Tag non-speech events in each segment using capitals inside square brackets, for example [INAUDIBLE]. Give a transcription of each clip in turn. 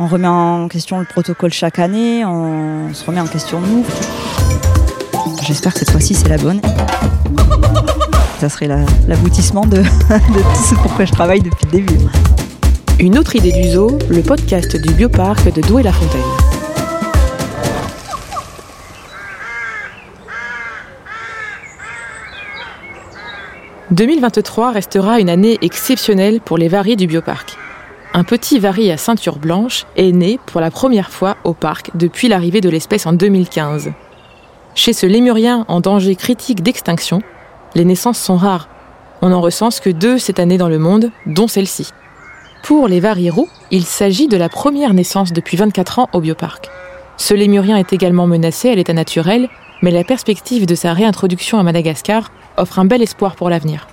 On remet en question le protocole chaque année, on se remet en question nous. J'espère que cette fois-ci c'est la bonne. Ça serait l'aboutissement [LAUGHS] de, tout ce pourquoi je travaille depuis le début. Une autre idée du zoo, le podcast du bioparc de Douai-la-Fontaine. « 2023 restera une année exceptionnelle pour les varies du bioparc. Un petit vari à ceinture blanche est né pour la première fois au parc depuis l'arrivée de l'espèce en 2015. Chez ce lémurien en danger critique d'extinction, les naissances sont rares. On n'en recense que deux cette année dans le monde, dont celle-ci. Pour les varirous, il s'agit de la première naissance depuis 24 ans au bioparc. Ce lémurien est également menacé à l'état naturel, mais la perspective de sa réintroduction à Madagascar offre un bel espoir pour l'avenir.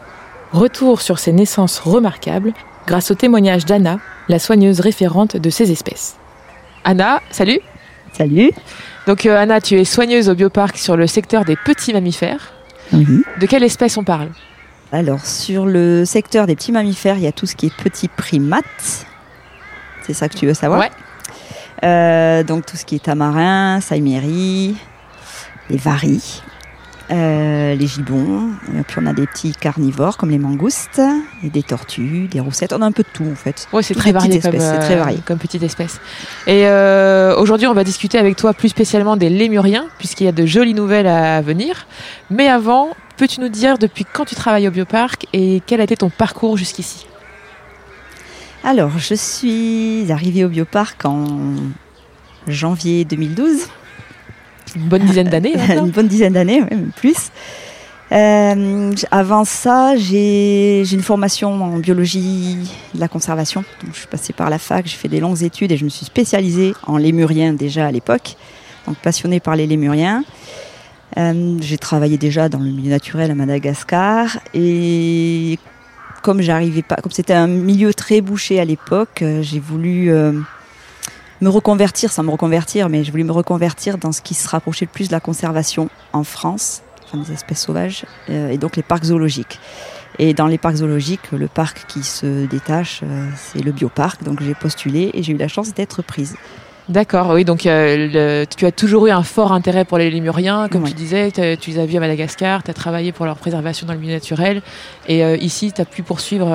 Retour sur ces naissances remarquables grâce au témoignage d'Anna, la soigneuse référente de ces espèces. Anna, salut Salut Donc euh, Anna, tu es soigneuse au bioparc sur le secteur des petits mammifères. De quelle espèce on parle? Alors sur le secteur des petits mammifères, il y a tout ce qui est petits primates. C'est ça que tu veux savoir? Ouais. Euh, donc tout ce qui est tamarin, saïméri, les varis, euh, les gibbons, et puis on a des petits carnivores comme les mangoustes, et des tortues, des roussettes, on a un peu de tout en fait. Ouais, c'est très petites varié comme, très euh, varié. comme petite espèce. Et euh, aujourd'hui, on va discuter avec toi plus spécialement des lémuriens, puisqu'il y a de jolies nouvelles à venir. Mais avant, peux-tu nous dire depuis quand tu travailles au bioparc et quel a été ton parcours jusqu'ici? Alors je suis arrivée au bioparc en janvier 2012. Une bonne dizaine d'années [LAUGHS] une bonne dizaine d'années, même plus. Euh, avant ça, j'ai une formation en biologie de la conservation. Donc, je suis passée par la fac, j'ai fait des longues études et je me suis spécialisée en lémuriens déjà à l'époque. Donc passionnée par les lémuriens. Euh, j'ai travaillé déjà dans le milieu naturel à Madagascar et comme j'arrivais pas, comme c'était un milieu très bouché à l'époque, euh, j'ai voulu euh, me reconvertir, sans me reconvertir, mais je voulais me reconvertir dans ce qui se rapprochait le plus de la conservation en France, enfin des espèces sauvages, euh, et donc les parcs zoologiques. Et dans les parcs zoologiques, le parc qui se détache, euh, c'est le bioparc. Donc j'ai postulé et j'ai eu la chance d'être prise. D'accord, oui, donc euh, le- tu as toujours eu un fort intérêt pour les lémuriens, comme Ouais. tu disais, tu les as vus à Madagascar, tu as travaillé pour leur préservation dans le milieu naturel, et euh, ici, tu as pu poursuivre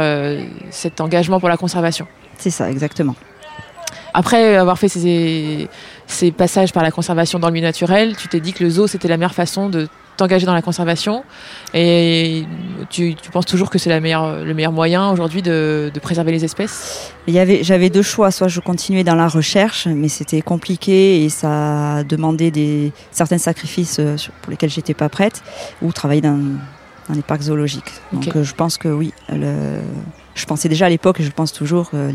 cet engagement pour la conservation. C'est ça, exactement. Après avoir fait ces, ces passages par la conservation dans le milieu naturel, tu t'es dit que le zoo, c'était la meilleure façon de t'engager dans la conservation, et tu, tu penses toujours que c'est le meilleur moyen aujourd'hui de, de préserver les espèces? Il y avait, j'avais deux choix, soit je continuais dans la recherche, mais c'était compliqué et ça demandait des certains sacrifices euh, pour lesquels j'étais pas prête, ou travailler dans, dans les parcs zoologiques. Donc euh, je pense que oui, le- je pensais déjà à l'époque et je pense toujours que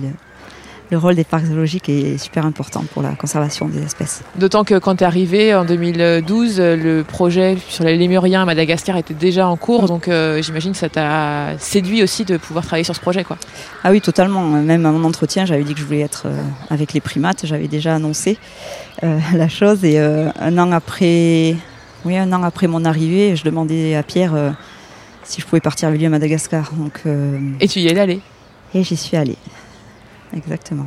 le, le rôle des parcs zoologiques est super important pour la conservation des espèces. D'autant que quand tu es arrivé en 2012, euh, le projet sur les lémuriens à Madagascar était déjà en cours, donc euh, j'imagine que ça t'a séduit aussi de pouvoir travailler sur ce projet. Quoi. Ah oui, totalement. Même à mon entretien, j'avais dit que je voulais être euh, avec les primates. J'avais déjà annoncé euh, la chose. Et euh, un an après, oui, un an après mon arrivée, je demandais à Pierre si je pouvais partir avec lui à Madagascar. Donc, euh, Et tu y es allé? et j'y suis allée. Exactement.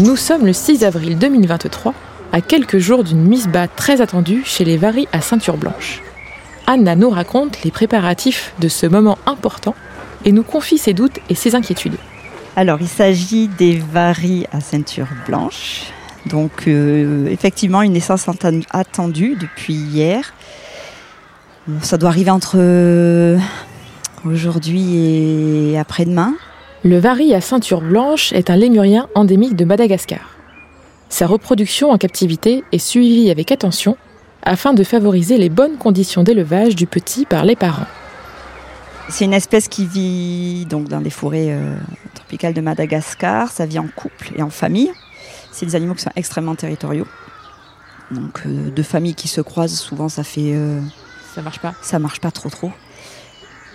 Nous sommes le 6 avril 2023, à quelques jours d'une mise bas très attendue chez les varis à ceinture blanche. Anna nous raconte les préparatifs de ce moment important et nous confie ses doutes et ses inquiétudes. Alors, il s'agit des varis à ceinture blanche. Donc, euh, effectivement, une naissance atten- attendue depuis hier. Ça doit arriver entre aujourd'hui et après-demain. Le vari à ceinture blanche est un lémurien endémique de Madagascar. Sa reproduction en captivité est suivie avec attention afin de favoriser les bonnes conditions d'élevage du petit par les parents. C'est une espèce qui vit donc dans les forêts euh, tropicales de Madagascar. Ça vit en couple et en famille. C'est des animaux qui sont extrêmement territoriaux. Donc euh, deux familles qui se croisent, souvent ça fait euh, Ça marche pas ça marche pas trop trop.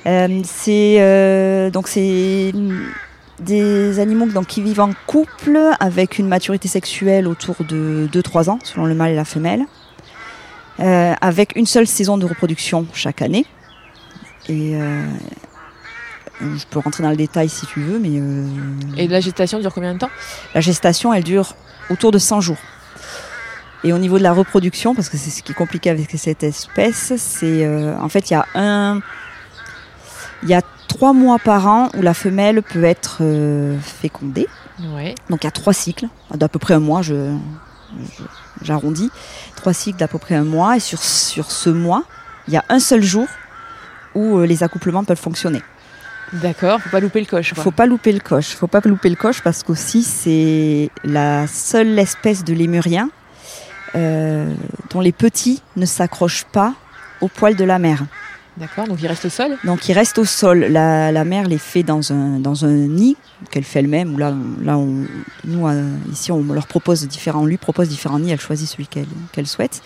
Euh, c'est euh, donc c'est des animaux donc, qui vivent en couple avec une maturité sexuelle autour de 2-3 ans selon le mâle et la femelle, euh, avec une seule saison de reproduction chaque année. Et euh, Je peux rentrer dans le détail si tu veux, mais. euh, Et la gestation dure combien de temps? La gestation, elle dure autour de 100 jours. Et au niveau de la reproduction, parce que c'est ce qui est compliqué avec cette espèce, c'est en fait il y a un, il y a trois mois par an où la femelle peut être euh, fécondée. Ouais. Donc il y a trois cycles d'à peu près un mois, je, j'arrondis, trois cycles d'à peu près un mois. Et sur sur ce mois, il y a un seul jour où euh, les accouplements peuvent fonctionner. D'accord, faut pas louper le coche. quoi. Faut pas louper le coche. Faut pas louper le coche parce qu'aussi c'est la seule espèce de lémurien euh, dont les petits ne s'accrochent pas au poil de la mère. D'accord, donc il reste au sol Donc ils restent au sol. La, la mère les fait dans un, dans un nid qu'elle fait elle-même. Là, là on, nous euh, ici on leur propose différents, on lui propose différents nids. Elle choisit celui qu'elle souhaite.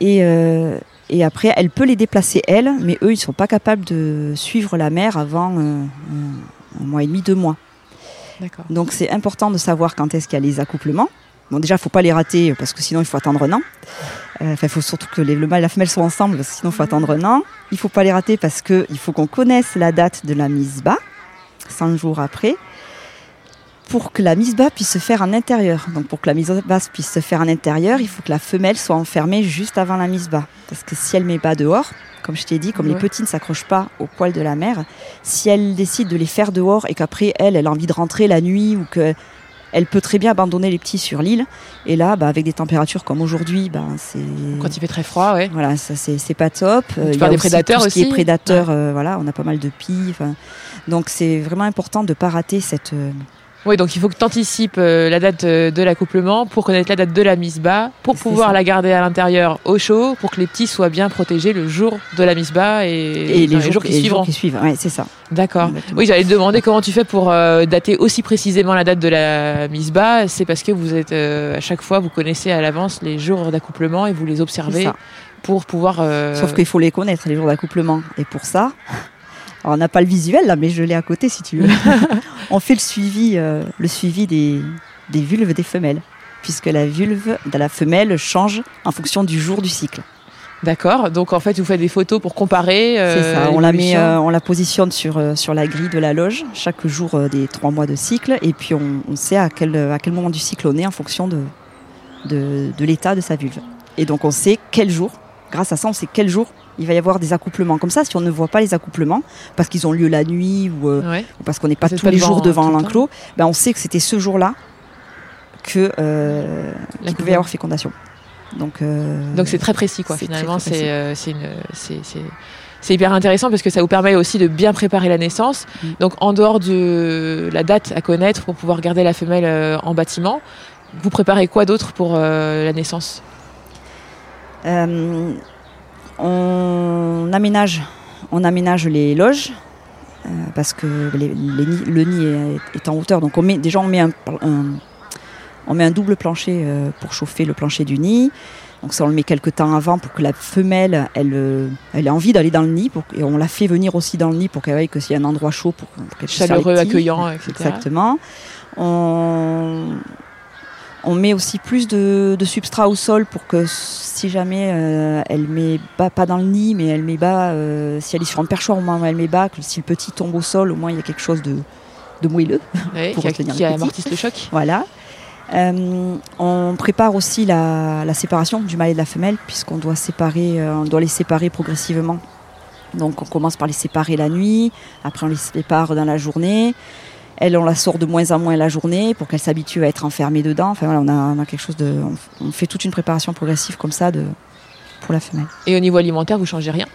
Et, euh, et après, elle peut les déplacer elle, mais eux ils sont pas capables de suivre la mère avant euh, un, un mois et demi, deux mois. D'accord. Donc c'est important de savoir quand est-ce qu'il y a les accouplements. Bon déjà, faut pas les rater parce que sinon il faut attendre un an. Euh, Enfin, il faut surtout que les- le mâle et la femelle soient ensemble, sinon il faut attendre un an. Il faut pas les rater parce que il faut qu'on connaisse la date de la mise bas, 5 jours après, pour que la mise bas puisse se faire en intérieur. Donc pour que la mise basse puisse se faire en intérieur, il faut que la femelle soit enfermée juste avant la mise bas. Parce que si elle met bas dehors, comme je t'ai dit, comme Ouais. les petits ne s'accrochent pas au poil de la mère, si elle décide de les faire dehors et qu'après elle, elle a envie de rentrer la nuit ou que elle peut très bien abandonner les petits sur l'île. Et là, bah, avec des températures comme aujourd'hui, bah, c'est Quand il fait très froid, ouais. voilà, ça c'est c'est pas top. Euh, il y a des prédateurs tout ce qui est aussi prédateurs, euh, voilà, on a pas mal de pies. Donc c'est vraiment important de pas rater cette. Euh, Oui, donc il faut que tu anticipes la date euh, de l'accouplement pour connaître la date de la mise bas, pour pouvoir ça. la garder à l'intérieur au chaud, pour que les petits soient bien protégés le jour de la mise bas et, et, enfin, les, jours, qui et les jours qui suivent. Ouais, c'est ça. D'accord. Oui, j'allais te demander comment tu fais pour euh, dater aussi précisément la date de la mise bas. C'est parce que vous êtes euh, à chaque fois, vous connaissez à l'avance les jours d'accouplement et vous les observez pour pouvoir. euh, Sauf qu'il faut les connaître les jours d'accouplement. Et pour ça, alors on n'a pas le visuel là, mais je l'ai à côté si tu veux. [LAUGHS] on fait le suivi, euh, le suivi des, des vulves des femelles, puisque la vulve de la femelle change en fonction du jour du cycle. D'accord. Donc en fait, vous faites des photos pour comparer. euh, C'est ça, on la, met, euh, on la positionne sur, sur la grille de la loge chaque jour des trois mois de cycle et puis on, on sait à quel, à quel moment du cycle on est en fonction de, de, de l'état de sa vulve. Et donc on sait quel jour, grâce à ça, on sait quel jour il va y avoir des accouplements. Comme ça, si on ne voit pas les accouplements, parce qu'ils ont lieu la nuit ou, euh, Ouais. ou parce qu'on n'est pas tous pas les jours devant le l'enclos, ben on sait que c'était ce jour-là que euh, qu'il pouvait y avoir fécondation. Donc euh, Donc c'est très précis, quoi. Finalement, c'est hyper intéressant parce que ça vous permet aussi de bien préparer la naissance. Mm. Donc en dehors de la date à connaître pour pouvoir garder la femelle en bâtiment, vous préparez quoi d'autre pour la naissance? Euh, on aménage, on aménage les loges euh, parce que les- les nids- le nid est, est en hauteur. Donc on met, déjà on met un, un- on met un double plancher euh, pour chauffer le plancher du nid. Donc ça on le met quelques temps avant pour que la femelle elle, elle ait envie d'aller dans le nid pour, et on la fait venir aussi dans le nid pour qu'elle voie que a un endroit chaud pour, pour qu'elle Chaleureux, accueillant, etc. Exactement. On, on met aussi plus de, de substrat au sol pour que si jamais euh, elle met bas, pas dans le nid, mais elle met bas, euh, si elle est sur un perchoir au où elle met bas, que si le petit tombe au sol, au moins il y a quelque chose de, de moelleux. [LAUGHS] Ouais, pour qui, retenir qui le petit. amortisse le choc. Voilà. Euh, on prépare aussi la, la séparation du mâle et de la femelle, puisqu'on doit séparer, on doit les séparer progressivement. Donc on commence par les séparer la nuit, après on les sépare dans la journée. Elle, on la sort de moins en moins la journée pour qu'elle s'habitue à être enfermée dedans. Enfin voilà, on a, on a quelque chose de, on, on fait toute une préparation progressive comme ça de, pour la femelle. Et au niveau alimentaire, vous changez rien?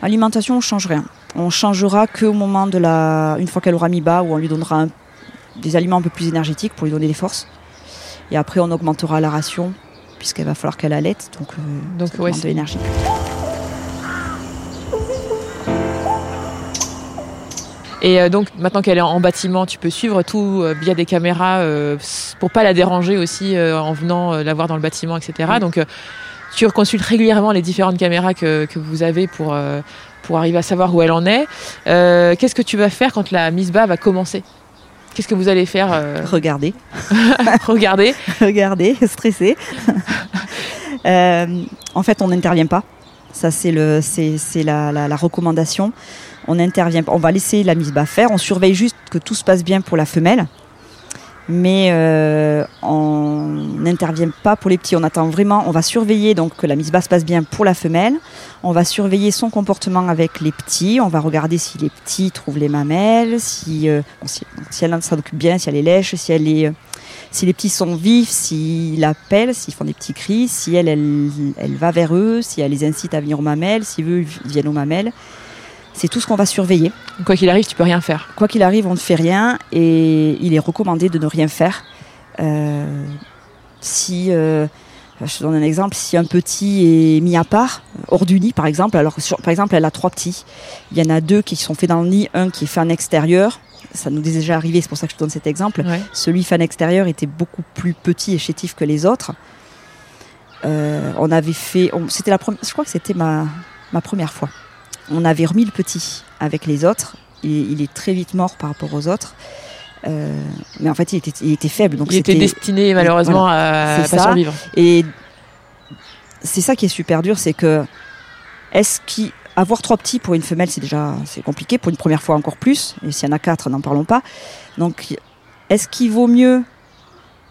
Alimentation, on change rien. On changera qu'au moment de la, une fois qu'elle aura mis bas, où on lui donnera un- des aliments un peu plus énergétiques pour lui donner des forces. Et après, on augmentera la ration puisqu'il va falloir qu'elle allaite, donc, euh, Donc, ça ouais, de l'énergie. Et euh, donc maintenant qu'elle est en bâtiment, tu peux suivre tout euh, via des caméras euh, pour pas la déranger aussi euh, en venant euh, la voir dans le bâtiment, etc. Donc euh, tu consultes régulièrement les différentes caméras que, que vous avez pour, euh, pour arriver à savoir où elle en est. Euh, Qu'est-ce que tu vas faire quand la mise bas va commencer? Qu'est-ce que vous allez faire euh, Regardez, Regarder. [LAUGHS] regardez, [LAUGHS] stressé. [LAUGHS] Euh, en fait, on n'intervient pas. Ça, c'est le, c'est, c'est la, la- la recommandation. On intervient, on va laisser la mise bas faire, on surveille juste que tout se passe bien pour la femelle, mais euh, on n'intervient pas pour les petits. On attend vraiment, on va surveiller donc que la mise bas se passe bien pour la femelle, on va surveiller son comportement avec les petits, on va regarder si les petits trouvent les mamelles, si, euh, elle s'en occupe bien, si elle est lèche. Euh, si les petits sont vifs, s'ils l'appellent, s'ils font des petits cris, si elle, va vers eux, si elle les incite à venir aux mamelles, si eux viennent aux mamelles. C'est tout ce qu'on va surveiller. Quoi qu'il arrive, tu peux rien faire. Quoi qu'il arrive, on ne fait rien et il est recommandé de ne rien faire. Euh, si, euh, je te donne un exemple, si un petit est mis à part, hors du nid par exemple, alors sur, par exemple elle a trois petits, il y en a deux qui sont faits dans le nid, un qui est fait en extérieur, ça nous est déjà arrivé, c'est pour ça que je donne cet exemple. Ouais. Celui fan extérieur était beaucoup plus petit et chétif que les autres. Euh, on avait fait, c'était la première, je crois que c'était ma, ma première fois. On avait remis le petit avec les autres. Et il est très vite mort par rapport aux autres. Euh, mais en fait, il était, il était faible. Donc Il était destiné malheureusement à pas survivre. et c'est ça qui est super dur, c'est que est-ce trois petits pour une femelle, c'est déjà c'est compliqué pour une première fois encore plus. Et s'il y en a quatre, n'en parlons pas. Donc, est-ce qu'il vaut mieux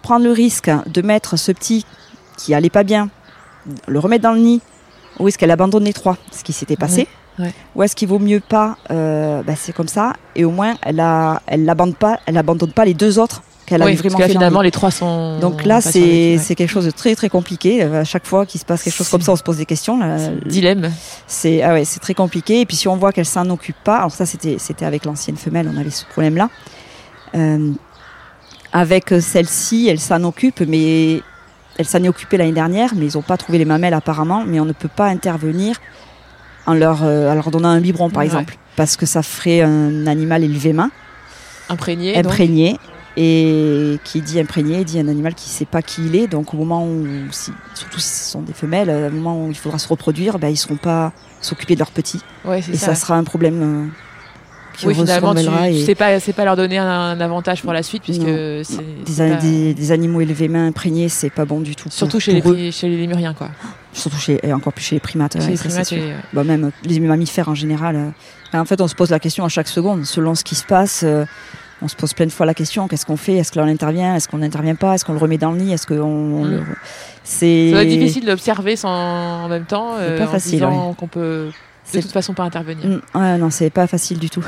prendre le risque de mettre ce petit qui allait pas bien, le remettre dans le nid, ou est-ce qu'elle abandonne les trois, ce qui s'était passé, Ouais, ou est-ce qu'il vaut mieux pas, euh, bah, c'est comme ça, et au moins elle a, elle l'abandonne pas, elle abandonne pas les deux autres qu'elle Oui, avait parce vraiment que là, fait dans le finalement, les trois sont. Donc là, c'est quelque chose de très très compliqué. Euh, À chaque fois qu'il se passe quelque chose comme ça, on se pose des questions. Là, dilemme. C'est ah ouais, c'est très compliqué. Et puis si on voit qu'elle s'en occupe pas, alors ça c'était c'était avec l'ancienne femelle, on avait ce problème-là. Euh, avec celle-ci, elle s'en occupe, mais elle s'en est occupée l'année dernière, mais ils n'ont pas trouvé les mamelles apparemment. Mais on ne peut pas intervenir en leur euh, en leur donnant un biberon par Ouais. exemple, parce que ça ferait un animal élevé main Imprégné. donc. imprégné. Et qui dit imprégné dit un animal qui ne sait pas qui il est. Donc au moment où, si- surtout si ce sont des femelles, au moment où il faudra se reproduire, ben, ils ne seront pas s'occuper de leurs petits. Ouais, Et ça. ça sera un problème euh, qui oui, finalement, tu, et sais pas, c'est pas leur donner un, un avantage pour la suite, puisque Non. c'est des, c'est a- pas- des- des animaux élevés mains imprégnés, c'est pas bon du tout. surtout chez les, chez les lémuriens, quoi. Surtout chez, et encore plus chez les primates. chez les c'est et- Bah, même les mammifères en général. euh, en fait, on se pose la question à chaque seconde, selon ce qui se passe. euh, on se pose plein de fois la question qu'est-ce qu'on fait? Est-ce que l'on intervient? Est-ce qu'on n'intervient pas? Est-ce qu'on le remet dans le nid? Est-ce qu'on on Mm. le- C'est Ça va être difficile d'observer sans en même temps, euh, pas en facile, disant qu'on peut de toute façon pas intervenir. Mm, ouais, non, c'est pas facile du tout.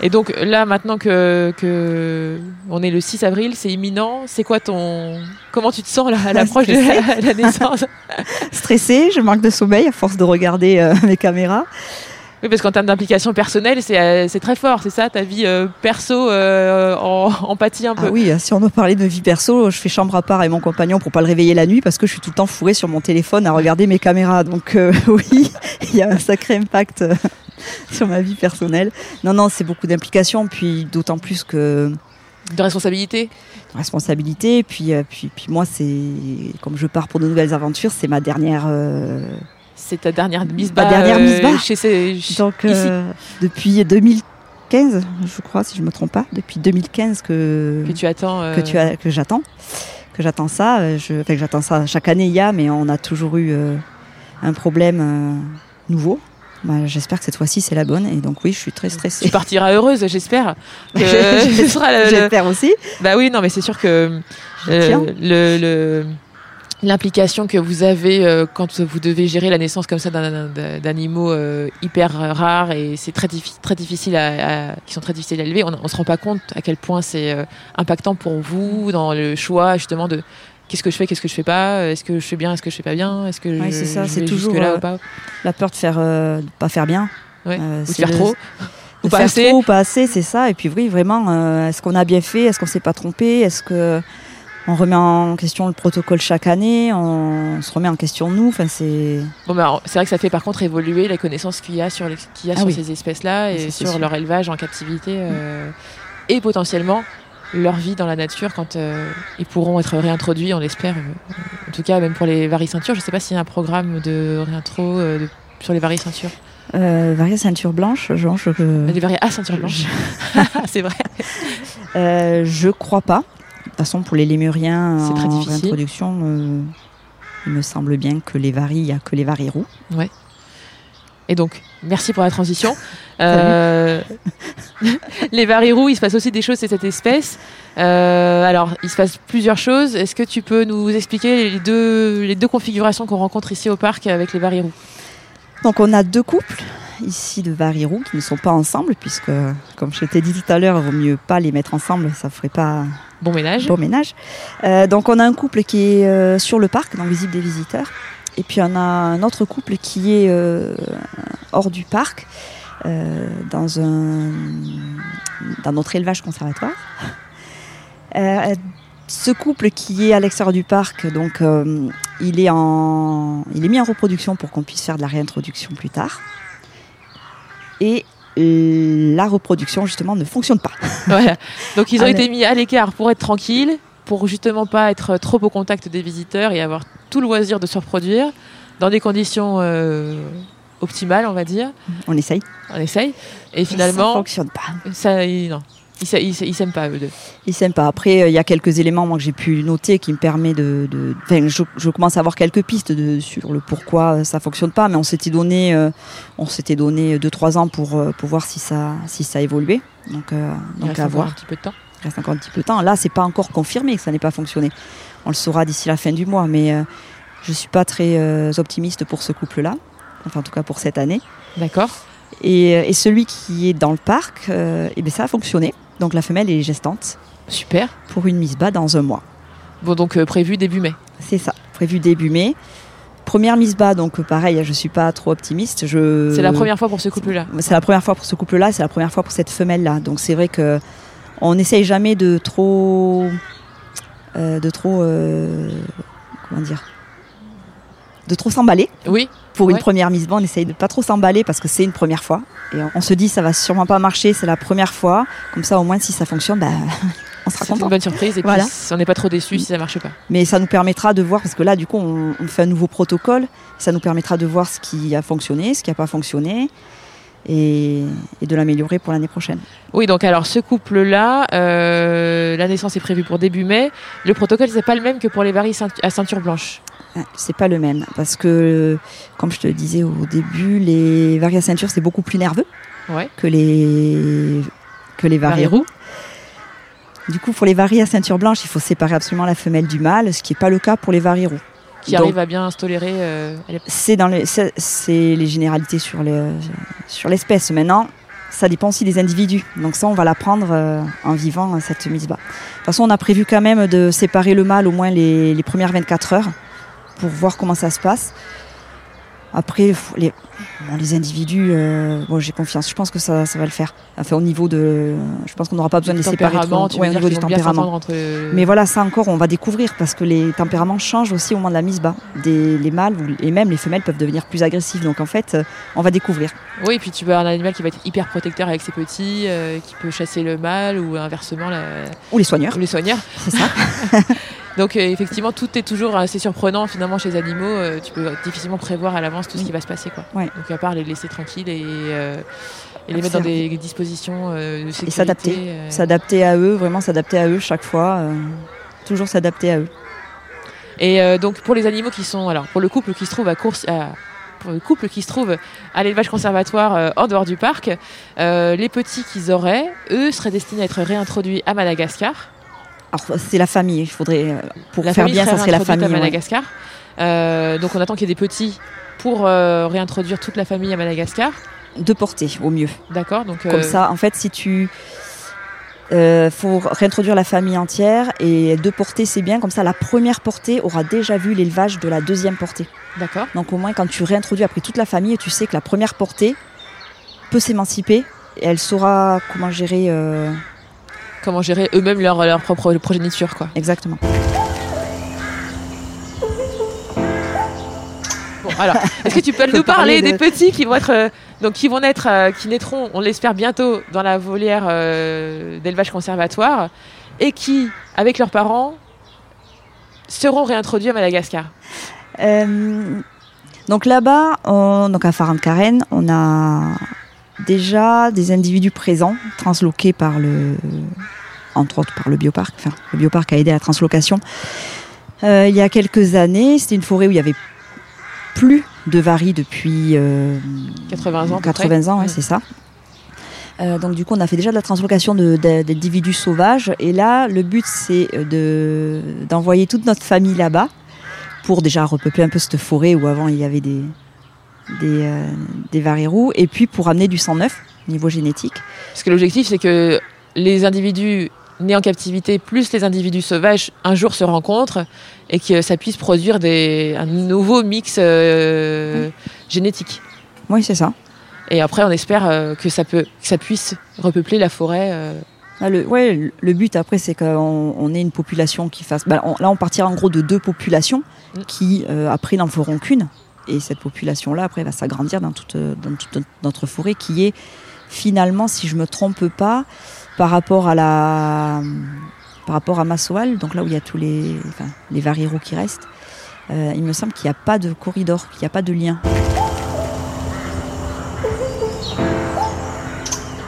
Et donc là, maintenant que, que on est le 6 avril, c'est imminent. C'est quoi ton comment tu te sens là, à l'approche de la, la naissance? [LAUGHS] Stressée, je manque de sommeil à force de regarder euh, [LAUGHS] mes caméras. Oui, parce qu'en termes d'implication personnelle, c'est euh, très fort, c'est ça, ta vie euh, perso euh, en, en pâtit un peu. Ah oui, si on doit parler de vie perso, je fais chambre à part avec mon compagnon pour pas le réveiller la nuit parce que je suis tout le temps fourrée sur mon téléphone à regarder mes caméras. Donc euh, [LAUGHS] oui, il y a un sacré impact euh, sur ma vie personnelle. Non, non, c'est beaucoup d'implication, puis d'autant plus que De responsabilité. responsabilité. Puis, euh, puis, puis moi, c'est comme je pars pour de nouvelles aventures, c'est ma dernière. Euh, C'est ta dernière mise Ma dernière bas. Chez ces, Donc euh, depuis 2015, je crois, si je me trompe pas, depuis 2015 que que tu attends. euh, que tu as que j'attends que j'attends ça euh, je enfin, j'attends ça chaque année il y a mais on a toujours eu euh, un problème euh, nouveau Bah, j'espère que cette fois-ci c'est la bonne et donc oui je suis très Tu stressée partiras heureuse, j'espère. [LAUGHS] j'espère aussi Bah oui, non, mais c'est sûr que euh, tiens. le, le- l'implication que vous avez euh, quand vous devez gérer la naissance comme ça d'animaux euh, hyper rares et c'est très, diffi- très difficile à, à- qui sont très difficiles à élever, on, on se rend pas compte à quel point c'est euh, impactant pour vous dans le choix justement de qu'est-ce que je fais, qu'est-ce que je fais pas, est-ce que je fais bien, est-ce que je fais pas bien, est-ce que Ouais, je, c'est ça, c'est toujours, là euh, ou pas, la peur de faire euh, de pas faire bien ouais. euh, ou de faire le- trop, [LAUGHS] ou de pas faire assez. trop ou pas assez c'est ça et puis oui vraiment euh, est-ce qu'on a bien fait est-ce qu'on s'est pas trompé est-ce que on remet en question le protocole chaque année on, se remet en question nous enfin c'est Bon, bah, c'est vrai que ça fait par contre évoluer les connaissances qu'il y a sur, les- qu'il y a Ah sur oui. ces espèces-là et sur sûr. leur élevage en captivité euh, et potentiellement leur vie dans la nature quand euh, ils pourront être réintroduits, on l'espère. euh, En tout cas, même pour les variceintures, je ne sais pas s'il y a un programme de réintro euh, de- sur les variceintures. euh, varia ceinture blanche genre je, Les vari ah, ceinture blanche. [LAUGHS] [LAUGHS] c'est vrai. Euh, je crois pas. De toute façon, pour les lémuriens C'est très en difficile. réintroduction, euh, il me semble bien que les varies, il n'y a que les varies roux. Ouais. Et donc, merci pour la transition. [LAUGHS] Euh, [LAUGHS] les varirous, il se passe aussi des choses, c'est cette espèce. Euh, alors, il se passe plusieurs choses. Est-ce que tu peux nous expliquer les deux, les deux configurations qu'on rencontre ici au parc avec les varirous Donc, on a deux couples ici de varirous qui ne sont pas ensemble, puisque, comme je t'ai dit tout à l'heure, il vaut mieux pas les mettre ensemble, ça ferait pas bon ménage. Bon ménage. Euh, donc, on a un couple qui est euh, sur le parc, le visible des visiteurs. Et puis on a un autre couple qui est euh, hors du parc, dans, un, dans notre élevage conservatoire. Ce couple qui est à l'extérieur du parc, donc il, est en, il est mis en reproduction pour qu'on puisse faire de la réintroduction plus tard. Et la reproduction justement ne fonctionne pas. [LAUGHS] Voilà. Donc ils ont été mis à l'écart pour être tranquilles pour justement pas être trop au contact des visiteurs et avoir tout le loisir de se reproduire dans des conditions euh, optimales, on va dire. On essaye. On essaye. Et finalement. Ça fonctionne pas. Ça, non. Ils ne s'aiment pas, eux deux. Ils s'aiment pas. Après, euh, il y a quelques éléments moi, que j'ai pu noter qui me permet de. de je, je, commence à avoir quelques pistes de, sur le pourquoi ça fonctionne pas, mais on s'était donné, euh, on s'était donné 2-3 ans pour, pour voir si ça, si ça évoluait. Donc, donc à voir. un petit peu de temps. Il reste encore un petit peu de temps. Là, c'est pas encore confirmé que ça n'ait pas fonctionné. On le saura d'ici la fin du mois, mais euh, je suis pas très euh, optimiste pour ce couple-là. Enfin, en tout cas pour cette année. D'accord. Et, et, celui qui est dans le parc, euh, eh bien, ça a fonctionné. Donc la femelle est gestante. Super. Pour une mise bas dans un mois. Bon, donc prévu début mai. C'est ça, prévu début mai. Première mise bas, donc pareil, je suis pas trop optimiste. Je... C'est la première fois pour ce couple-là. C'est la première fois pour ce couple-là, c'est la première fois pour cette femelle-là. Donc c'est vrai que on n'essaye jamais de trop, euh, de trop, euh, comment dire, de trop s'emballer. Oui. Pour une première mise bas, on essaye de pas trop s'emballer parce que c'est une première fois. Et on, se dit ça va sûrement pas marcher, c'est la première fois. Comme ça, au moins, si ça fonctionne, bah, [LAUGHS] on sera content. une bonne surprise et voilà. puis on n'est pas trop déçu si ça marche pas. Mais ça nous permettra de voir parce que là, du coup, on, on fait un nouveau protocole. Ça nous permettra de voir ce qui a fonctionné, ce qui n'a pas fonctionné et, et de l'améliorer pour l'année prochaine. Oui, donc alors ce couple-là, euh, la naissance est prévue pour début mai. Le protocole, c'est pas le même que pour les varies à ceinture blanche. C'est pas le même parce que, comme je te le disais au début, les varies à ceinture c'est beaucoup plus nerveux ouais. que les que les roux. Du coup, pour les varies à ceinture blanche, il faut séparer absolument la femelle du mâle, ce qui n'est pas le cas pour les varies roux qui Donc, arrive à bien tolérer. Euh, c'est dans les, c'est, les généralités sur, les, sur l'espèce. Maintenant, ça dépend aussi des individus. Donc ça, on va l'apprendre euh, en vivant cette mise bas. De toute façon, on a prévu quand même de séparer le mâle au moins les, les premières 24 heures pour voir comment ça se passe. Après, les, bon, les individus, euh, bon, j'ai confiance. Je pense que ça, ça va le faire. Enfin, au niveau de, je pense qu'on n'aura pas besoin de les séparer trop. Ouais, au niveau du tempérament. Entre... Mais voilà, ça encore, on va découvrir parce que les tempéraments changent aussi au moment de la mise bas. Des, les mâles et même les femelles peuvent devenir plus agressives. Donc en fait, on va découvrir. Oui, et puis tu vois un animal qui va être hyper protecteur avec ses petits, euh, qui peut chasser le mâle ou inversement la... ou les soigneurs. Ou les soigneurs. C'est ça. [LAUGHS] Donc euh, effectivement, tout est toujours assez surprenant finalement chez les animaux. Euh, tu peux difficilement prévoir à l'avance tout ce qui va se passer. Quoi. Ouais. Donc à part les laisser tranquilles et, euh, et les mettre dans des dispositions de sécurité. Et s'adapter. S'adapter à eux, vraiment s'adapter à eux chaque fois. toujours s'adapter à eux. Et donc pour les animaux qui sont... Alors pour le couple qui se trouve à course... À, pour le couple qui se trouve à l'élevage conservatoire euh, en dehors du parc, euh, les petits qu'ils auraient, eux, seraient destinés à être réintroduits à Madagascar. Alors c'est la famille, il faudrait pour la faire bien, ça serait la famille à Madagascar. Ouais. Euh, donc on attend qu'il y ait des petits pour euh, réintroduire toute la famille à Madagascar. De portée au mieux. D'accord. Donc comme ça, en fait, si tu euh, faut réintroduire la famille entière et deux portées c'est bien comme ça la première portée aura déjà vu l'élevage de la deuxième portée d'accord donc au moins quand tu réintroduis après toute la famille tu sais que la première portée peut s'émanciper et elle saura comment gérer euh... comment gérer eux-mêmes leur, leur propre progéniture quoi exactement bon alors est-ce que tu peux [LAUGHS] nous parler, parler de... des petits qui vont être euh, donc qui vont naître, euh, qui naîtront, on l'espère bientôt, dans la volière euh, d'élevage conservatoire, et qui, avec leurs parents, seront réintroduits à Madagascar? Donc là-bas, donc à Faran-Karen, on a déjà des individus présents, transloqués par le, entre autres par le bioparc. Enfin, le bioparc a aidé à la translocation Euh, il y a quelques années, c'était une forêt où il y avait plus de varies depuis euh, 80 ans. à peu 80 près. ans, ouais, Mm. c'est ça. Euh, donc du coup, on a fait déjà de la translocation de- de- d'individus sauvages. Et là, le but, c'est de d'envoyer toute notre famille là-bas pour déjà repeupler un peu cette forêt où avant il y avait des des, euh, des varirous, et puis pour amener du sang neuf niveau génétique. Parce que l'objectif, c'est que les individus nés en captivité plus les individus sauvages un jour se rencontrent et que ça puisse produire des, un nouveau mix euh, génétique. Oui, c'est ça. Et après, on espère euh, que, ça peut, que ça puisse repeupler la forêt. euh. Là, le, ouais, le- but après, c'est qu'on on ait une population qui fasse. bah, on- là, on partira en gros de deux populations Mm. qui, après, n'en feront qu'une. Et cette population-là, après, va s'agrandir dans toute, dans toute notre forêt, qui est finalement, si je me trompe pas, par rapport à la, par rapport à Massoal, donc là où il y a tous les, enfin, les qui restent. euh, il me semble qu'il n'y a pas de corridor, qu'il n'y a pas de lien.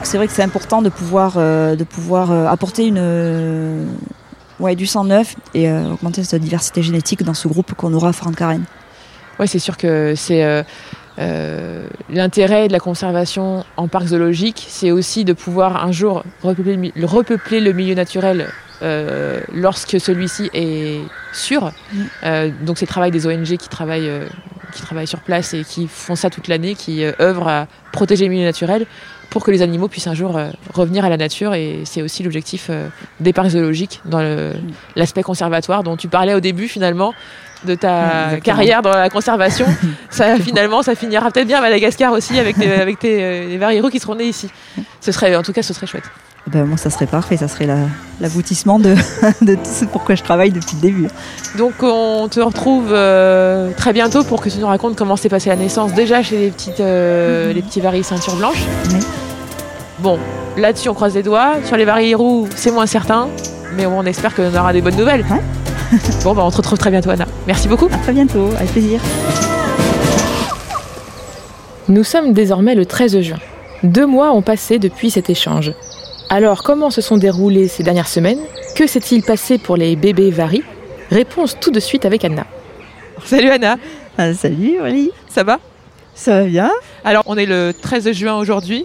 C'est vrai que c'est important de pouvoir, euh, de pouvoir euh, apporter une, ouais, du sang neuf et augmenter cette diversité génétique dans ce groupe qu'on aura à Francarène. Ouais, c'est sûr que c'est euh, l'intérêt de la conservation en parc zoologique, c'est aussi de pouvoir un jour repeupler, le repeupler milieu naturel euh, lorsque celui-ci est sûr. Mm. Euh, donc c'est le travail des ONG qui travaillent, euh, qui travaillent sur place et qui font ça toute l'année, qui œuvrent à protéger le milieu naturel pour que les animaux puissent un jour revenir à la nature. Et c'est aussi l'objectif des parcs zoologiques dans Mm. l'aspect conservatoire dont tu parlais au début finalement de ta carrière dans la conservation. [LAUGHS] ça finalement, ça finira peut-être bien à Madagascar aussi avec, tes, avec tes, euh, les qui seront nés ici. Ce serait, en tout cas, ce serait chouette. Ben, moi, ça serait parfait, ça serait la- l'aboutissement de, [LAUGHS] de tout ce pourquoi je travaille depuis le début. Donc on te retrouve euh, très bientôt pour que tu nous racontes comment s'est passée la naissance déjà chez les petites euh, les petits varilles ceinture blanche. Oui. Bon, là-dessus on croise les doigts. Sur les varilles roux, c'est moins certain, mais on espère qu'on aura des bonnes nouvelles. Ouais. [LAUGHS] bon, bah, on te retrouve très bientôt, Anna. Merci beaucoup. À très bientôt, avec plaisir. Nous sommes désormais le 13 juin. Deux mois ont passé depuis cet échange. Alors, comment se sont déroulées ces dernières semaines? Que s'est-il passé pour les bébés varis? Réponse tout de suite avec Anna. Salut Anna, Ah, salut, Aurélie. ça va? Ça va bien Alors, on est le 13 juin aujourd'hui.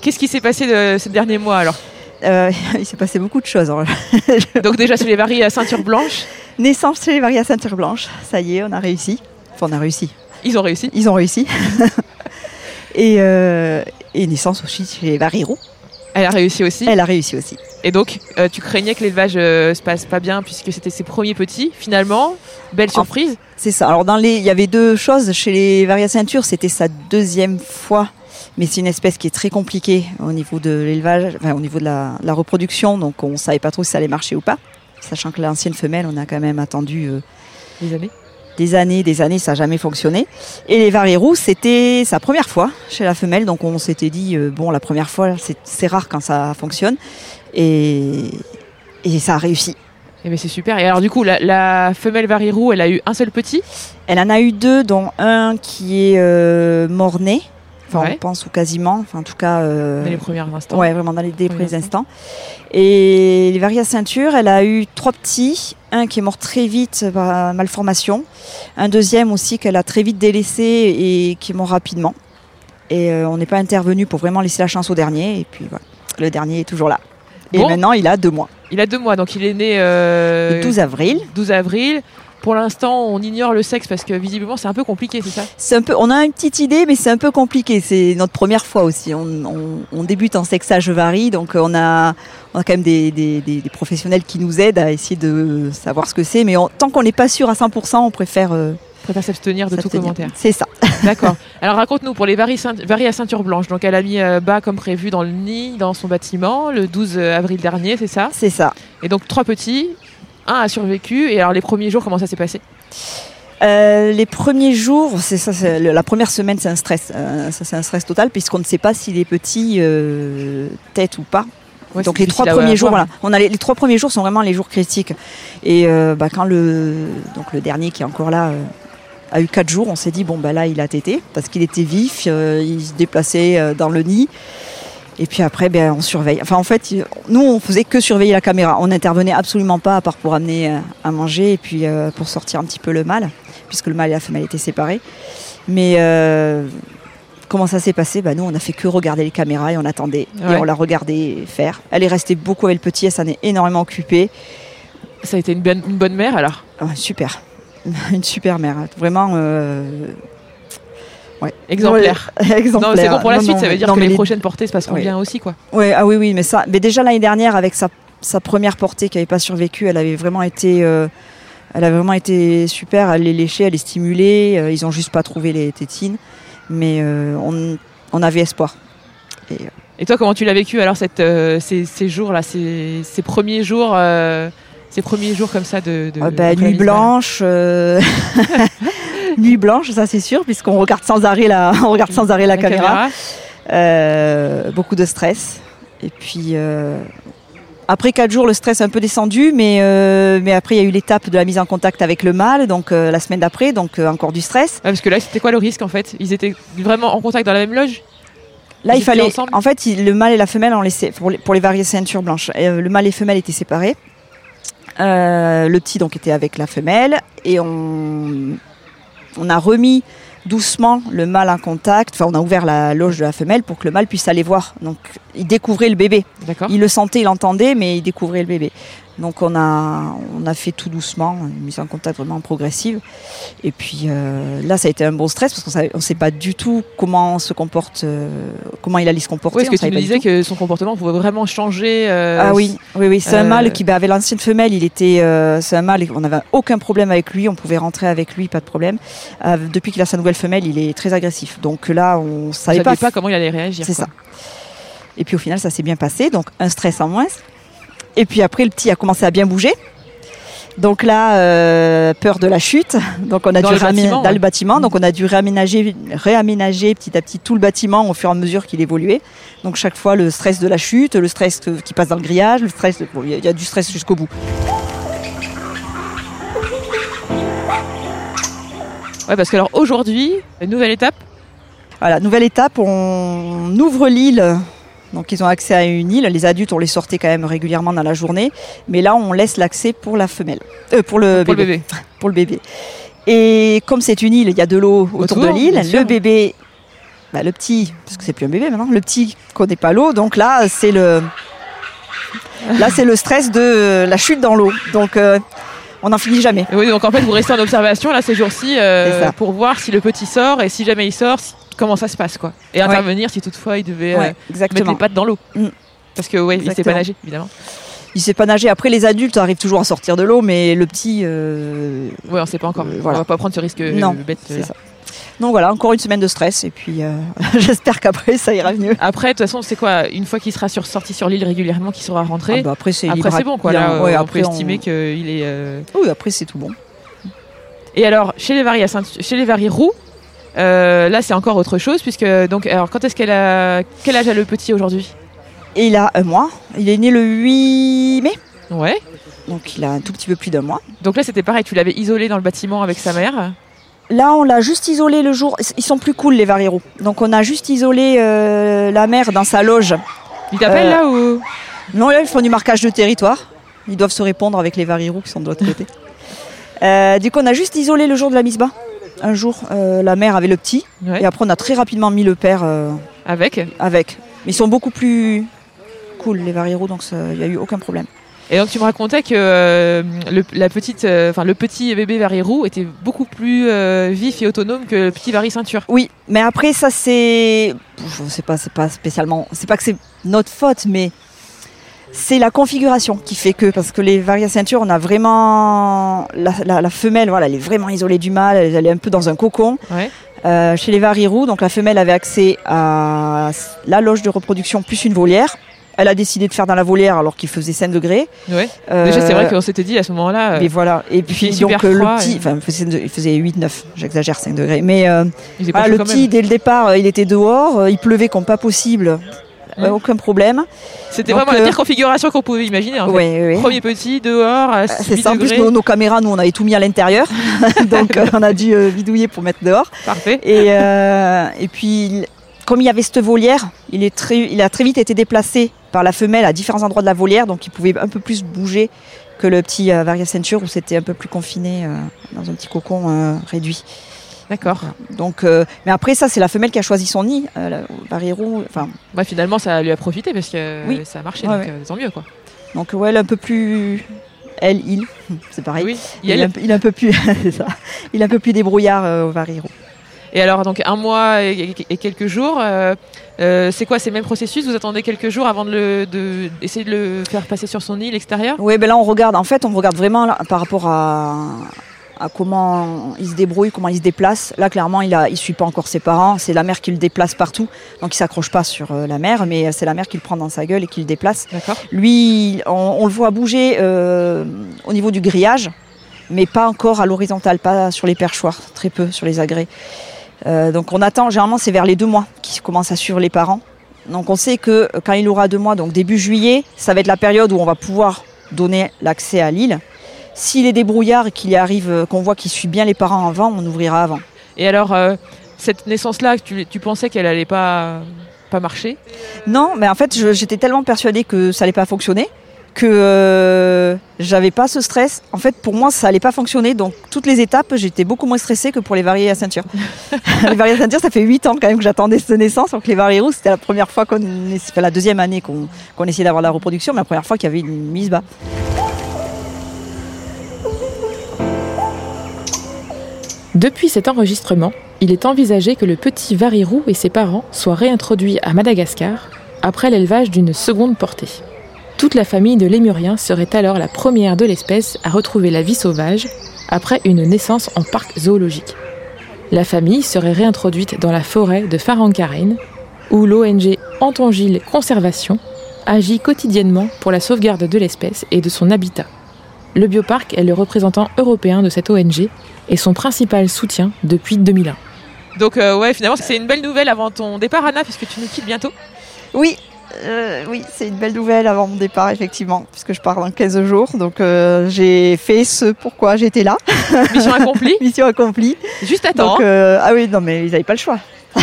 Qu'est-ce qui s'est passé de ces derniers mois alors? Euh, [LAUGHS] Il s'est passé beaucoup de choses. Alors, [LAUGHS] Donc déjà sur les varilles à ceinture blanche, Naissance chez les varilles à ceinture blanche. Ça y est, on a réussi. Enfin, on a réussi. ils ont réussi. Ils ont réussi. [LAUGHS] et, euh, et naissance aussi chez les varirous. Elle a réussi aussi. Elle a réussi aussi. Et donc, euh, tu craignais que l'élevage se passe pas bien puisque c'était ses premiers petits. Finalement, belle surprise. C'est ça. Alors, dans les, il y avait deux choses. Chez les varilles à ceinture, c'était sa deuxième fois. Mais c'est une espèce qui est très compliquée au niveau de l'élevage, enfin, au niveau de la, la reproduction. Donc, on savait pas trop si ça allait marcher ou pas. Sachant que l'ancienne femelle, on a quand même attendu euh, Les années. des années, des années, ça n'a jamais fonctionné. Et les varirous, c'était sa première fois chez la femelle, donc on s'était dit, euh, bon, la première fois, c'est- rare quand ça fonctionne. Et, et ça a réussi. Eh bien, c'est super. Et alors, du coup, la, la femelle varirou, elle a eu un seul petit? Elle en a eu deux, dont un qui est euh, mort-né, enfin Ouais. on pense ou quasiment, enfin en tout cas... euh, Dans les premiers instants. Ouais, vraiment dans les Premiers instants. Et les varilles à ceinture, elle a eu trois petits. Un qui est mort très vite par malformation. Un deuxième aussi qu'elle a très vite délaissé et qui est mort rapidement. Et euh, on n'est pas intervenu pour vraiment laisser la chance au dernier. Et puis voilà, le dernier est toujours là. Et Bon. maintenant, il a deux mois. Il a deux mois, donc il est né euh, Le 12 avril. 12 avril. Pour l'instant, on ignore le sexe parce que visiblement, c'est un peu compliqué, c'est ça C'est un peu, on a une petite idée, mais c'est un peu compliqué. C'est notre première fois aussi. On, on- on débute en sexage varie, donc euh, on a, on a quand même des, des- des- des professionnels qui nous aident à essayer de savoir ce que c'est. Mais on- tant qu'on n'est pas sûr à 100%, on préfère euh, préfère s'abstenir de tout commentaire. C'est ça. [LAUGHS] D'accord. Alors raconte-nous pour les varilles, ceint- varilles à ceinture blanche. Donc elle a mis euh, bas comme prévu dans le nid, dans son bâtiment, le 12 avril dernier, c'est ça C'est ça. Et donc trois petits, un a survécu. Et alors les premiers jours, comment ça s'est passé? Euh, les premiers jours, c'est ça, le- la première semaine, c'est un stress. Euh, ça, c'est un stress total puisqu'on ne sait pas si les petits euh, têtent ou pas. Ouais, Donc les trois premiers jours, voilà, on a les, les trois premiers jours sont vraiment les jours critiques. Et bah, quand le donc le dernier qui est encore là a eu quatre jours, on s'est dit bon bah là il a tété parce qu'il était vif, il se déplaçait dans le nid. Et puis après, ben, on surveille. Enfin, en fait, nous, on faisait que surveiller la caméra. On n'intervenait absolument pas, à part pour amener euh, à manger et puis euh, pour sortir un petit peu le mâle, puisque le mâle et la femelle étaient séparés. Mais euh, comment ça s'est passé? Ben, Nous, on a fait que regarder les caméras et on attendait. Ouais. Et on l'a regardé faire. Elle est restée beaucoup avec le petit, elle s'en est énormément occupée. Ça a été une bonne, une bonne mère alors? Ah, super. [LAUGHS] Une super mère. Vraiment. euh, Exemplaire. [LAUGHS] exemplaire. Non, c'est bon pour la Non, suite, non, ça veut dire non, que les, les- prochaines portées se passeront Oui. bien aussi, quoi. Ouais, ah oui, oui, mais ça. Mais déjà l'année dernière, avec sa, sa première portée qui n'avait pas survécu, elle avait vraiment été, euh, elle a vraiment été super. Elle les léchait, elle les stimulait. euh, ils ont juste pas trouvé les tétines, mais euh, on, on avait espoir. Et toi, comment tu l'as vécu alors cette, euh, ces, ces jours-là, ces, ces premiers jours, euh, ces premiers jours comme ça de, de Ah bah, nuit blanche, euh, [LAUGHS] [LAUGHS] nuit blanche, ça c'est sûr, puisqu'on regarde sans arrêt la, [LAUGHS] on regarde sans arrêt la, caméra. Euh, beaucoup de stress. Et puis euh, après quatre jours, le stress est un peu descendu, mais, euh, mais après il y a eu l'étape de la mise en contact avec le mâle, donc la semaine d'après, donc encore du stress. Ouais, parce que là, c'était quoi le risque en fait? Ils étaient vraiment en contact dans la même loge? Là, Ils il fallait, en fait, il- le mâle et la femelle, on laissait pour les, pour les variées ceintures blanches. Le mâle et femelle étaient séparés. Euh, le petit donc était avec la femelle et on, on a remis doucement le mâle en contact. Enfin, on a ouvert la loge de la femelle pour que le mâle puisse aller voir. Donc, il découvrait le bébé. Il le sentait, il l'entendait, mais il découvrait le bébé. Donc on a, on a fait tout doucement, une mise en contact vraiment progressive. Et puis euh, là, ça a été un bon stress parce qu'on savait- on ne sait pas du tout comment se comporte, euh, comment il allait se comporter. Oui, parce que tu savait me disais que son comportement pouvait vraiment changer. euh, Ah oui, oui, oui. C'est un mâle qui bah, avait l'ancienne femelle. Il était, c'est un mâle. On n'avait aucun problème avec lui. On pouvait rentrer avec lui, pas de problème. Depuis qu'il a sa nouvelle femelle, il est très agressif. Donc là, on On savait savait pas. pas, comment il allait réagir. C'est ça. Et puis au final, ça s'est bien passé. Donc un stress en moins. Et puis après, le petit a commencé à bien bouger. Donc là, euh, peur de la chute. Donc on a Dans dû le bâtiment, dans ouais. le bâtiment. Donc on a dû réaménager, réaménager petit à petit tout le bâtiment au fur et à mesure qu'il évoluait. Donc chaque fois, le stress de la chute, le stress qui passe dans le grillage, le stress. de- bon, Il y a- il y a du stress jusqu'au bout. Ouais, parce que alors aujourd'hui, nouvelle étape? Voilà, nouvelle étape, on ouvre l'île. Donc ils ont accès à une île. Les adultes, on les sortait quand même régulièrement dans la journée. Mais là, on laisse l'accès pour la femelle. Euh, pour le pour bébé. le bébé. [LAUGHS] Pour le bébé. Et comme c'est une île, il y a de l'eau autour, Autour, de l'île. Le bébé, bah, le petit, parce que c'est plus un bébé maintenant, le petit connaît pas l'eau. Donc là, c'est le, là, c'est le stress de la chute dans l'eau. Donc euh, on n'en finit jamais. Oui, donc en fait, vous restez en observation là ces jours-ci euh, pour voir si le petit sort et si jamais il sort, comment ça se passe quoi. Et intervenir si toutefois il devait euh, mettre les pattes dans l'eau. Mm. Parce que ouais, il sait pas nager évidemment. Il sait pas nager. Après, les adultes arrivent toujours à sortir de l'eau, mais le petit, euh, Ouais, on sait pas encore. Euh, voilà. On va pas prendre ce risque euh, Non, bête. ça. Donc voilà, encore une semaine de stress et puis euh, [LAUGHS] j'espère qu'après ça ira mieux. Après, de toute façon, c'est quoi Une fois qu'il sera sur, sorti sur l'île régulièrement, qu'il sera rentré, Ah bah après c'est après bon quoi. bien, Là, ouais, on après peut on- estimer qu'il est. Oui, après c'est tout bon. Et alors, chez les varies, ceintu- chez les varies roux, euh, là c'est encore autre chose puisque donc alors quand est-ce qu'elle a quel âge a le petit aujourd'hui? Il a un mois. Il est né le 8 mai, Ouais. donc il a un tout petit peu plus d'un mois. Donc là c'était pareil, tu l'avais isolé dans le bâtiment avec sa mère? Là, on l'a juste isolé le jour. Ils sont plus cool les varirous. Donc on a juste isolé euh, la mère dans sa loge. Il t'appelle Euh, là ou? Non, là ils font du marquage de territoire. Ils doivent se répondre avec les varirous qui sont de l'autre côté. Euh, du coup, on a juste isolé le jour de la mise bas. Un jour, euh, la mère avait le petit, Ouais. et après on a très rapidement mis le père euh, avec avec. Mais ils sont beaucoup plus cool les varirous, donc il n'y a eu aucun problème. Et donc tu me racontais que euh, le, la petite, euh, enfin le petit bébé varie roux était beaucoup plus euh, vif et autonome que le petit varie ceinture. Oui, mais après ça c'est, je sais pas, c'est pas spécialement, c'est pas que c'est notre faute, mais c'est la configuration qui fait que parce que les varias ceintures, on a vraiment la, la- la femelle, voilà, elle est vraiment isolée du mâle, elle, elle est un peu dans un cocon. Ouais. Euh, chez les varirous, donc la femelle avait accès à la loge de reproduction plus une volière. Elle a décidé de faire dans la volière alors qu'il faisait 5 degrés. Ouais. Euh, Déjà c'est vrai qu'on s'était dit à ce moment-là. euh, Mais voilà. Et puis donc le petit, et- enfin il faisait, il faisait 8-9, j'exagère 5 degrés. Mais euh, voilà, le petit, dès le départ, euh, il était dehors, il pleuvait comme pas possible, euh, Mm. aucun problème. C'était vraiment la euh, pire configuration qu'on pouvait imaginer. En fait. Ouais, ouais, ouais. Premier petit dehors Euh, 6 C'est ça, en plus nos, nos caméras, nous on avait tout mis à l'intérieur, [LAUGHS] [LAUGHS] donc euh, on a dû euh, bidouiller pour mettre dehors. Parfait. Et, euh, et puis comme il y avait cette volière, il, est très, il a très vite été déplacé par la femelle à différents endroits de la volière, donc il pouvait un peu plus bouger que le petit euh, Varia Ceinture où c'était un peu plus confiné euh, dans un petit cocon euh, réduit. D'accord. Donc, euh, mais après ça, c'est la femelle qui a choisi son nid. Euh, enfin, Ouais, finalement, ça lui a profité parce que Oui. ça a marché, Ouais, donc ouais. euh, tant mieux quoi. donc ouais, elle est un peu plus, elle, il, [LAUGHS] c'est pareil. Oui. Il, est un, peu- il est un peu plus, [LAUGHS] c'est ça. Il est un peu plus débrouillard euh, au Varirou. Et alors, donc un mois et, et quelques jours, euh, euh, c'est quoi ces mêmes processus? Vous attendez quelques jours avant de, le, de essayer de le faire passer sur son île extérieure Oui, ben là on regarde. En fait, on regarde vraiment là, par rapport à, à comment il se débrouille, comment il se déplace. Là, clairement, il il suit pas encore ses parents. C'est la mère qui le déplace partout, donc il s'accroche pas sur euh, la mère, mais c'est la mère qui le prend dans sa gueule et qui le déplace. Lui, on, on le voit bouger euh, au niveau du grillage, mais pas encore à l'horizontale, pas sur les perchoirs, très peu sur les agrès. Euh, donc on attend, généralement c'est vers les deux mois qu'il commence à suivre les parents. Donc on sait que euh, quand il aura deux mois, donc début juillet, ça va être la période où on va pouvoir donner l'accès à l'île. S'il est débrouillard et qu'il y arrive, euh, qu'on voit qu'il suit bien les parents avant, on ouvrira avant. Et alors, euh, cette naissance-là, tu, tu pensais qu'elle allait pas, pas marcher? Non, mais en fait, je- j'étais tellement persuadée que ça allait pas fonctionner que euh, j'avais pas ce stress. En fait, pour moi, ça allait pas fonctionner. Donc, toutes les étapes, j'étais beaucoup moins stressée que pour les variés à ceinture. [LAUGHS] les variés à ceinture, ça fait 8 ans quand même que j'attendais cette naissance. Donc, les variés roux, c'était la première fois qu'on, enfin, la deuxième année qu'on, qu'on essayait d'avoir la reproduction, mais la première fois qu'il y avait une mise bas. Depuis cet enregistrement, il est envisagé que le petit varirou et ses parents soient réintroduits à Madagascar après l'élevage d'une seconde portée. Toute la famille de lémuriens serait alors la première de l'espèce à retrouver la vie sauvage après une naissance en parc zoologique. La famille serait réintroduite dans la forêt de Farankarine, où l'ONG Antongile Conservation agit quotidiennement pour la sauvegarde de l'espèce et de son habitat. Le bioparc est le représentant européen de cette ONG et son principal soutien depuis 2001. Donc euh, ouais, finalement, c'est une belle nouvelle avant ton départ, Anna, puisque tu nous quittes bientôt. Oui, euh, oui, c'est une belle nouvelle avant mon départ, effectivement, puisque je pars dans 15 jours. Donc, euh, j'ai fait ce pourquoi j'étais là. [LAUGHS] Mission accomplie. [LAUGHS] Mission accomplie. Juste à temps. Donc, euh, ah oui, non, mais ils n'avaient pas le choix. [LAUGHS]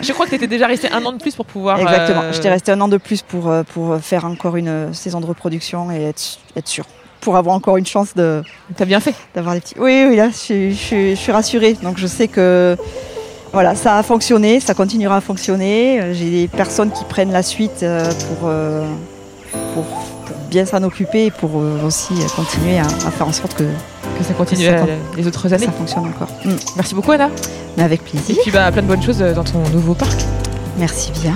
Je crois que tu étais déjà resté un an de plus pour pouvoir. Exactement. euh, J'étais restée un an de plus pour, pour faire encore une saison de reproduction et être, être sûre. Pour avoir encore une chance de, T'as bien fait. d'avoir des petits. Oui, oui, là, je, suis- je, suis- je suis rassurée. Donc, je sais que voilà, ça a fonctionné, ça continuera à fonctionner. Euh, J'ai des personnes qui prennent la suite euh, pour, euh, pour, pour bien s'en occuper et pour aussi continuer à, à faire en sorte que Que ça continue Ça les autres années. ça fonctionne encore. Mm. Merci beaucoup, Anna. Mais avec Et plaisir. puis bah, plein de bonnes choses dans ton nouveau parc. Merci bien.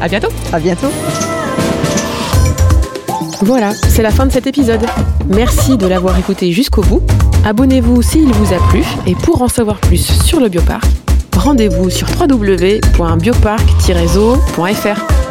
À bientôt. À bientôt. Voilà, c'est la fin de cet épisode. Merci de l'avoir écouté jusqu'au bout. Abonnez-vous s'il vous a plu et pour en savoir plus sur le bioparc, rendez-vous sur www.bioparc-zoo.fr.